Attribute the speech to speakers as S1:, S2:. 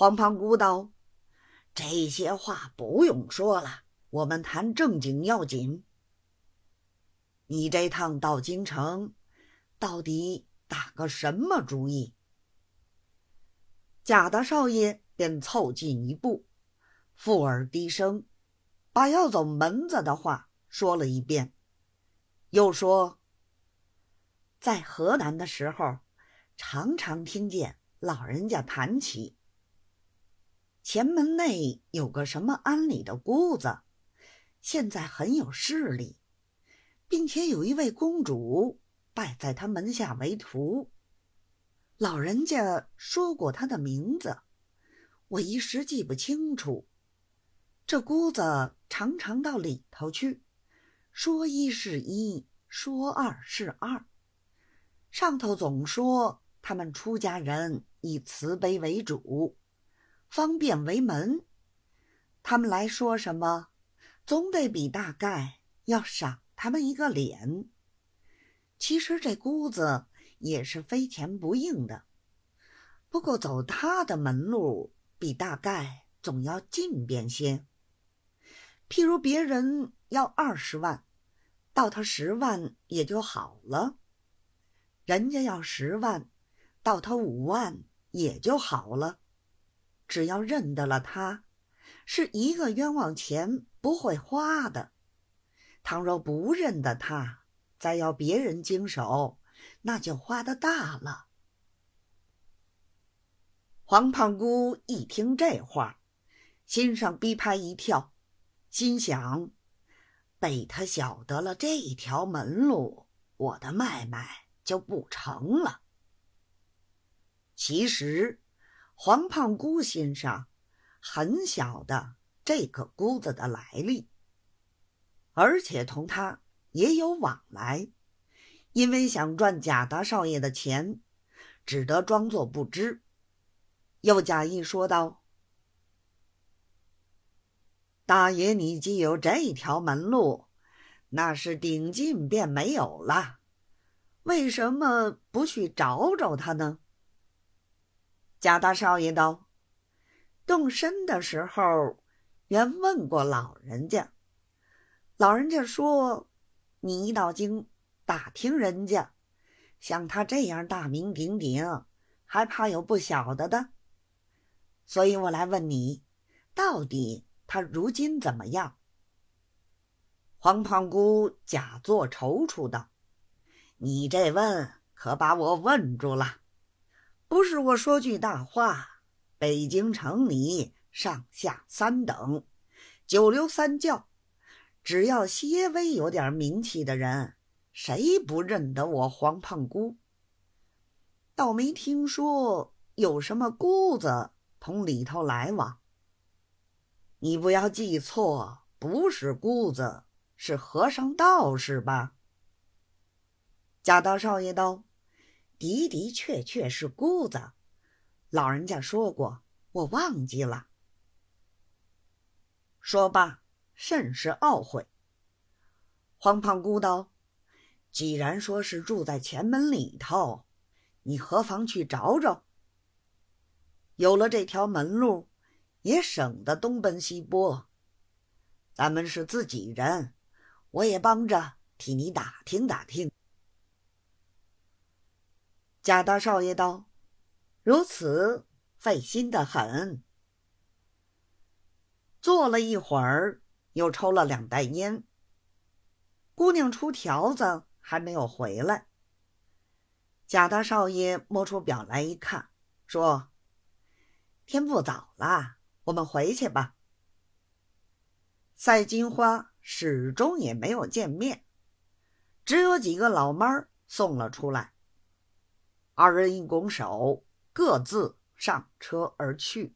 S1: 黄胖姑道：“这些话不用说了，我们谈正经要紧。你这趟到京城，到底打个什么主意？”贾大少爷便凑近一步，附耳低声，把要走门子的话说了一遍，又说：“在河南的时候，常常听见老人家谈起。”前门内有个什么安里的姑子，现在很有势力，并且有一位公主拜在他门下为徒。老人家说过他的名字，我一时记不清楚。这姑子常常到里头去，说一是一，说二是二。上头总说他们出家人以慈悲为主。方便为门，他们来说什么，总得比大概要赏他们一个脸。其实这姑子也是非钱不应的，不过走他的门路比大概总要近便些。譬如别人要二十万，到他十万也就好了；人家要十万，到他五万也就好了。只要认得了他，是一个冤枉钱不会花的；倘若不认得他，再要别人经手，那就花的大了。黄胖姑一听这话，心上逼拍一跳，心想：被他晓得了这条门路，我的买卖就不成了。其实。黄胖姑心上很晓得这个姑子的来历，而且同他也有往来，因为想赚贾大少爷的钱，只得装作不知，又假意说道：“大爷，你既有这条门路，那是顶进便没有了，为什么不去找找他呢？”贾大少爷道：“动身的时候，原问过老人家，老人家说，你一到京打听人家，像他这样大名鼎鼎，还怕有不晓得的。所以我来问你，到底他如今怎么样？”黄胖姑假作踌躇道：“你这问可把我问住了。”不是我说句大话，北京城里上下三等，九流三教，只要些微有点名气的人，谁不认得我黄胖姑？倒没听说有什么姑子同里头来往。你不要记错，不是姑子，是和尚道士吧？贾大少爷道。的的确确是姑子，老人家说过，我忘记了。说罢，甚是懊悔。黄胖姑道：“既然说是住在前门里头，你何妨去找找？有了这条门路，也省得东奔西波。咱们是自己人，我也帮着替你打听打听。”贾大少爷道：“如此费心的很。”坐了一会儿，又抽了两袋烟。姑娘出条子还没有回来。贾大少爷摸出表来一看，说：“天不早了，我们回去吧。”赛金花始终也没有见面，只有几个老妈儿送了出来。二人一拱手，各自上车而去。